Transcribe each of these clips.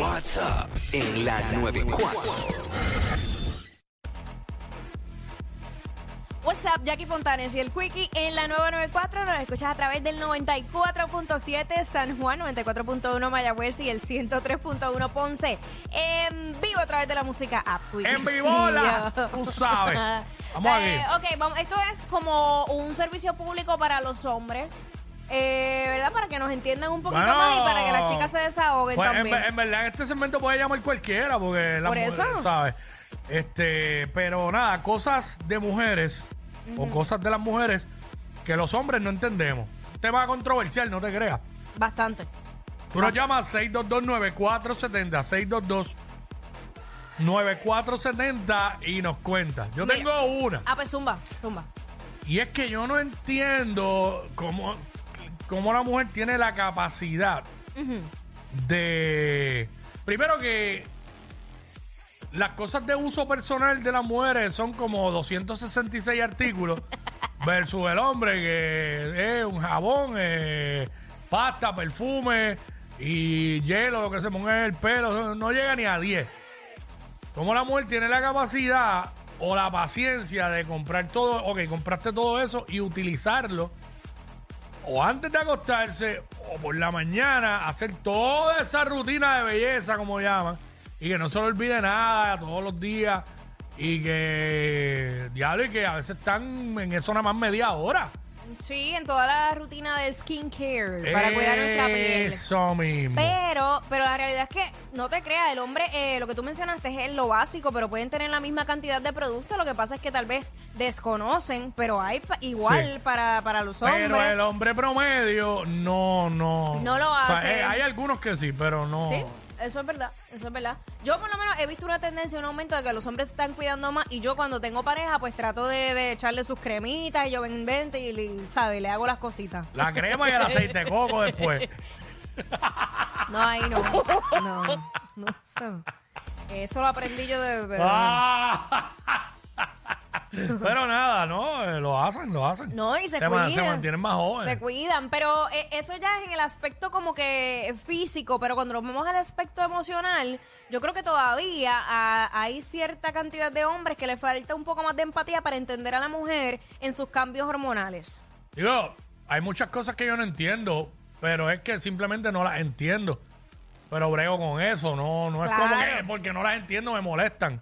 What's up en la 94. What's up, Jackie Fontanes y el Quickie en la 994. Nos escuchas a través del 94.7 San Juan, 94.1 Mayagüez y el 103.1 Ponce. En vivo a través de la música app. Quickie. En vivola, tú sabes. Vamos Eh, aquí. ok, vamos, esto es como un servicio público para los hombres. Eh, ¿Verdad? Para que nos entiendan un poquito Bueno, más y para que las chicas se desahoguen Pues, en, también. en verdad, este segmento puede llamar cualquiera, porque la Por eso. ¿sabes? Este, pero nada, cosas de mujeres o cosas de las mujeres que los hombres no entendemos. Tema controversial, no te creas. Bastante. Tú nos llamas 622-9470, 622-9470 y nos cuentas. Yo Mira. tengo una. Ah, pues zumba, zumba. Y es que yo no entiendo cómo, cómo la mujer tiene la capacidad de... Primero que las cosas de uso personal de las mujeres son como 266 artículos versus el hombre que es un jabón, eh, pasta, perfume y hielo, lo que se ponga en el pelo, no llega ni a 10. ¿Cómo la mujer tiene la capacidad o la paciencia de comprar todo, ok, compraste todo eso y utilizarlo o antes de acostarse o por la mañana hacer toda esa rutina de belleza, como llaman, y que no se le olvide nada todos los días y que, diablo, y que a veces están en eso nada más media hora. Sí, en toda la rutina de skincare para cuidar nuestra piel. Eso mismo. Pero, pero la realidad es que no te creas, el hombre, eh, lo que tú mencionaste es lo básico, pero pueden tener la misma cantidad de productos. Lo que pasa es que tal vez desconocen, pero hay pa- igual Sí. para, para los hombres. Pero el hombre promedio no, no. No lo O sea, hace. eh, hay algunos que sí, pero no. Sí, eso es verdad, eso es verdad. Yo por lo menos he visto una tendencia, un aumento de que los hombres se están cuidando más y yo cuando tengo pareja pues trato de, de echarle sus cremitas y yo ven, vente y, le- ¿sabes? Le hago las cositas. La crema y el aceite de coco después. No, ahí no. No, no, no, eso no. Eso lo aprendí yo de... de- Ah. Pero nada, no, eh, lo hacen, lo hacen. No, y se se, man- cuidan. se mantienen más jóvenes. Se cuidan, pero eh, eso ya es en el aspecto como que físico, pero cuando nos vemos al aspecto emocional, yo creo que todavía ah, hay cierta cantidad de hombres que les falta un poco más de empatía para entender a la mujer en sus cambios hormonales. Digo, hay muchas cosas que yo no entiendo, pero es que simplemente no las entiendo. Pero brego con eso, no, no es como Claro. que porque no las entiendo me molestan.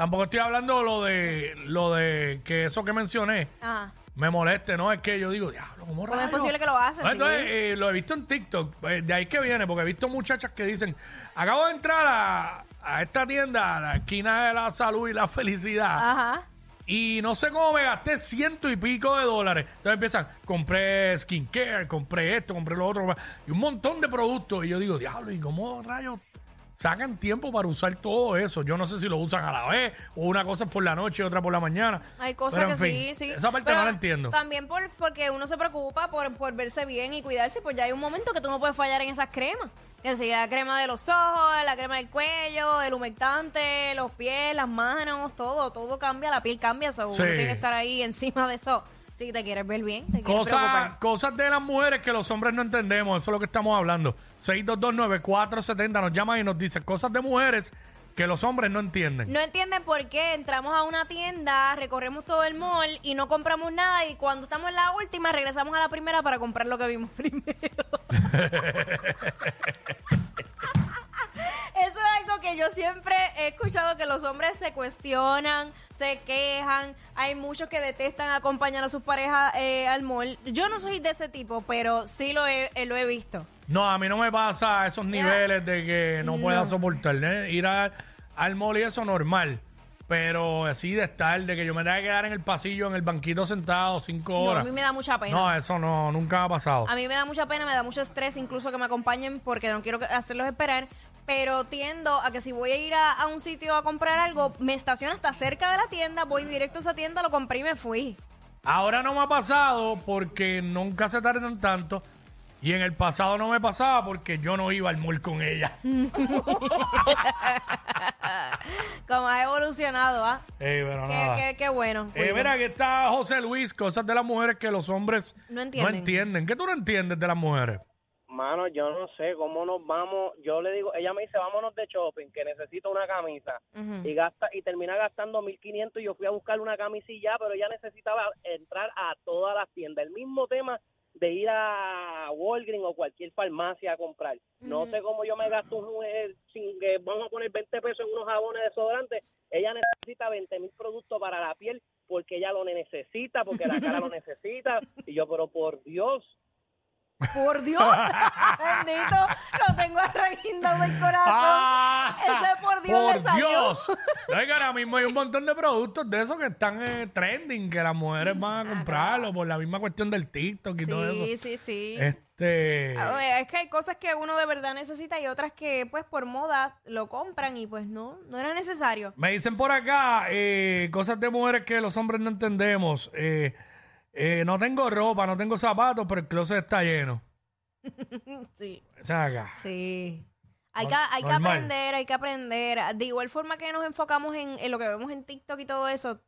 Tampoco estoy hablando lo de lo de que eso que mencioné Ajá. me moleste, no es que yo digo, diablo, ¿cómo ¿Cómo es rayos?" posible que lo haces? No, Sí. entonces, eh, lo he visto en TikTok, eh, de ahí que viene, porque he visto muchachas que dicen, acabo de entrar a, a esta tienda, a la esquina de la salud y la felicidad, Ajá. y no sé cómo me gasté ciento y pico de dólares. Entonces empiezan, compré skincare, compré esto, compré lo otro, y un montón de productos. Y yo digo, diablo, ¿y cómo rayos sacan tiempo para usar todo eso? Yo no sé si lo usan a la vez, o una cosa es por la noche y otra por la mañana. Hay cosas Pero, que fin, sí, sí. Esa parte Pero no la entiendo. También por, porque uno se preocupa por, por verse bien y cuidarse, pues ya hay un momento que tú no puedes fallar en esas cremas. Que si la crema de los ojos, la crema del cuello, el humectante, los pies, las manos, todo, todo cambia, la piel cambia, Sí. uno tiene que estar ahí encima de eso. Si te quieres ver bien, te quieres Cosas, preocupar. cosas de las mujeres que los hombres no entendemos, eso es lo que estamos hablando. 6229470 nos llama y nos dice cosas de mujeres que los hombres no entienden. No entienden por qué entramos a una tienda, recorremos todo el mall y no compramos nada y cuando estamos en la última regresamos a la primera para comprar lo que vimos primero. Eso es algo que yo siempre he escuchado que los hombres se cuestionan, se quejan. Hay muchos que detestan acompañar a sus parejas eh, al mall. Yo no soy de ese tipo, pero sí lo he, eh, lo he visto. No, a mí no me pasa a esos niveles de que no, pueda soportar. ¿eh? Ir a- al mall y eso normal. Pero así de estar, de que yo me tenga que quedar en el pasillo, en el banquito sentado cinco No, a horas. mí me da mucha pena. No, eso no, nunca ha pasado. A mí me da mucha pena, me da mucho estrés incluso que me acompañen porque no quiero que- hacerlos esperar. Pero tiendo a que si voy a ir a, a un sitio a comprar algo, me estaciono hasta cerca de la tienda, voy directo a esa tienda, lo compré y me fui. Ahora no me ha pasado porque nunca se tardan tanto. Y en el pasado no me pasaba porque yo no iba al mall con ella. Como ha evolucionado, ¿ah? Pero Qué, nada. qué- qué bueno. Eh, mira, aquí está José Luis, cosas de las mujeres que los hombres No entienden. No entienden. ¿Qué tú no entiendes de las mujeres? Mano, yo no sé cómo nos vamos. Yo le digo, ella me dice, vámonos de shopping, que necesito una camisa. Y gasta y termina gastando 1500 y yo fui a buscar una camisilla, pero ella necesitaba entrar a todas las tiendas. El mismo tema de ir a Walgreens o cualquier farmacia a comprar. No sé cómo yo me gasto un, eh, sin que vamos a poner 20 pesos en unos jabones desodorantes. Ella necesita 20 mil productos para la piel porque ella lo necesita, porque la cara lo necesita. Y yo, pero por Dios, Por Dios, bendito, lo tengo arreguindado del corazón. Ese por Dios le salió. Dios. No, es que ahora mismo hay un montón de productos de esos que están eh, trending, que las mujeres van a comprarlo por la misma cuestión del TikTok y todo eso. Sí, sí, sí. Este. Ver, es que hay cosas que uno de verdad necesita y otras que pues por moda lo compran y pues no, no era necesario. Me dicen por acá eh, cosas de mujeres que los hombres no entendemos. Eh, eh, no tengo ropa, no tengo zapatos, pero el closet está lleno. Sí. Sí. Hay, que, hay que normal. aprender, hay que aprender. De igual forma que nos enfocamos en, en lo que vemos en TikTok y todo eso,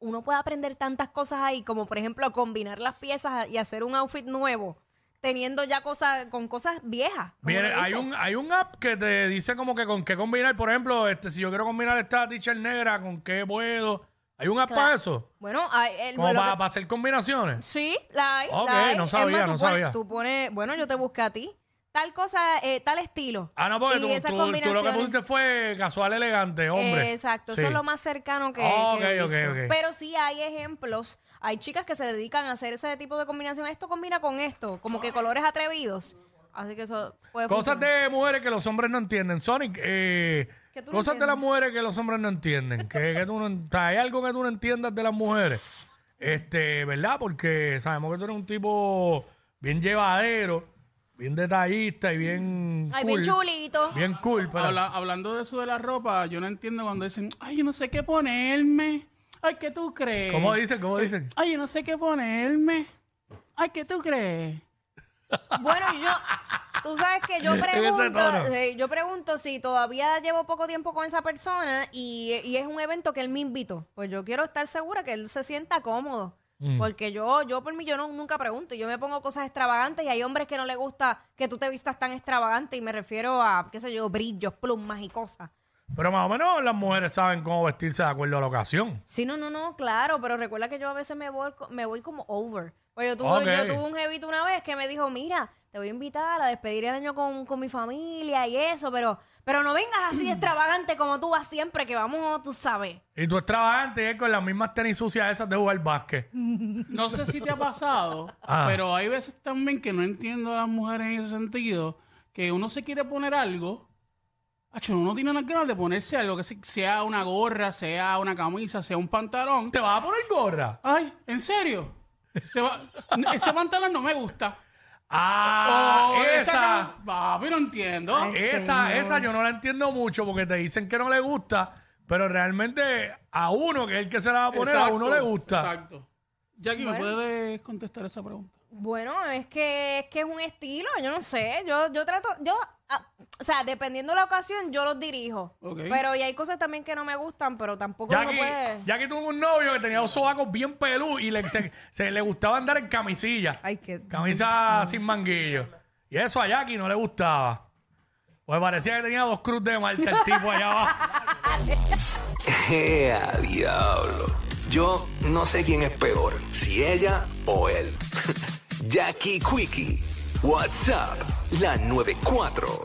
uno puede aprender tantas cosas ahí, como por ejemplo combinar las piezas y hacer un outfit nuevo, teniendo ya cosas con cosas viejas. como Viene, uno hay dice. un, hay un app que te dice como que con qué combinar. Por ejemplo, este, si yo quiero combinar esta teacher negra, ¿con qué puedo? ¿Hay un app Claro. para eso? Bueno, hay, el- Como lo para, que- para hacer combinaciones. Sí, la hay. Ok, la hay. no Es sabía, tú no pones- sabía. Tú pones, bueno, yo te busqué a ti. Tal cosa, eh, tal estilo. Ah, no, porque tú, tú- tú lo que pusiste fue casual elegante, hombre. Eh, exacto, Sí. eso es lo más cercano que, Ok, que he ok, visto. ok. Pero sí hay ejemplos. Hay chicas que se dedican a hacer ese tipo de combinación. Esto combina con esto, como que colores atrevidos. Así que eso puede Cosas funcionar. de mujeres que los hombres no entienden. Sonic, eh, Que tú no cosas de entiendes. las mujeres que los hombres no entienden. que, que tú no, o sea, hay algo que tú no entiendas de las mujeres. Este, ¿verdad? Porque sabemos que tú eres un tipo bien llevadero, bien detallista y bien. Ay, cool. bien chulito. Bien cool. pero- Habla- hablando de eso de la ropa, yo no entiendo cuando dicen, ay, yo no sé qué ponerme. Ay, ¿qué tú crees? ¿Cómo dicen? ¿Cómo dicen? Ay, yo no sé qué ponerme. Ay, ¿qué tú crees? Bueno, yo, tú sabes que yo pregunto, eh, yo pregunto si todavía llevo poco tiempo con esa persona y, y es un evento que él me invitó. Pues yo quiero estar segura que él se sienta cómodo. Mm. Porque yo, yo por mí, yo no, nunca pregunto. Yo me pongo cosas extravagantes y hay hombres que no les gusta que tú te vistas tan extravagante y me refiero a, qué sé yo, brillos, plumas y cosas. Pero más o menos las mujeres saben cómo vestirse de acuerdo a la ocasión. Sí, no, no, no, claro, pero recuerda que yo a veces me voy, me voy como over. Pues yo tuve, Ok. yo tuve un jevito una vez que me dijo, mira, te voy a invitar a despedir el año con, con mi familia y eso, pero, pero no vengas así extravagante como tú vas siempre, que vamos, tú sabes. Y tú extravagante y él con las mismas tenis sucias esas de jugar básquet. No sé si te ha pasado, Ah. pero hay veces también que no entiendo a las mujeres en ese sentido, que uno se quiere poner algo, acho, uno tiene unas ganas de ponerse algo, que se- sea una gorra, sea una camisa, sea un pantalón. ¿Te vas a poner gorra? Ay, ¿en serio? Te va- Ese pantalón no me gusta. Ah, Oh, esa. cam- Papi, no entiendo. Ay, Esa, señor. esa yo no la entiendo mucho porque te dicen que no le gusta, pero realmente a uno, que es el que se la va a poner, a uno le gusta. Exacto. Jackie, ¿me Bueno. puedes contestar esa pregunta? Bueno, es que es que es un estilo, yo no sé, yo yo trato, yo, ah, o sea, dependiendo de la ocasión, yo los dirijo. Ok. Pero y hay cosas también que no me gustan, pero tampoco uno Jackie, puede... Jackie tuvo un novio que tenía dos sobacos bien pelú y le, se, se le gustaba andar en camisilla. Ay, qué- Camisa sin manguillo. Y eso a Jackie no le gustaba. Pues parecía que tenía dos cruz de Malta el tipo allá abajo. ¡Ea, diablo! Yo no sé quién es peor, si ella o él. Jackie Quickie, WhatsApp, la 94.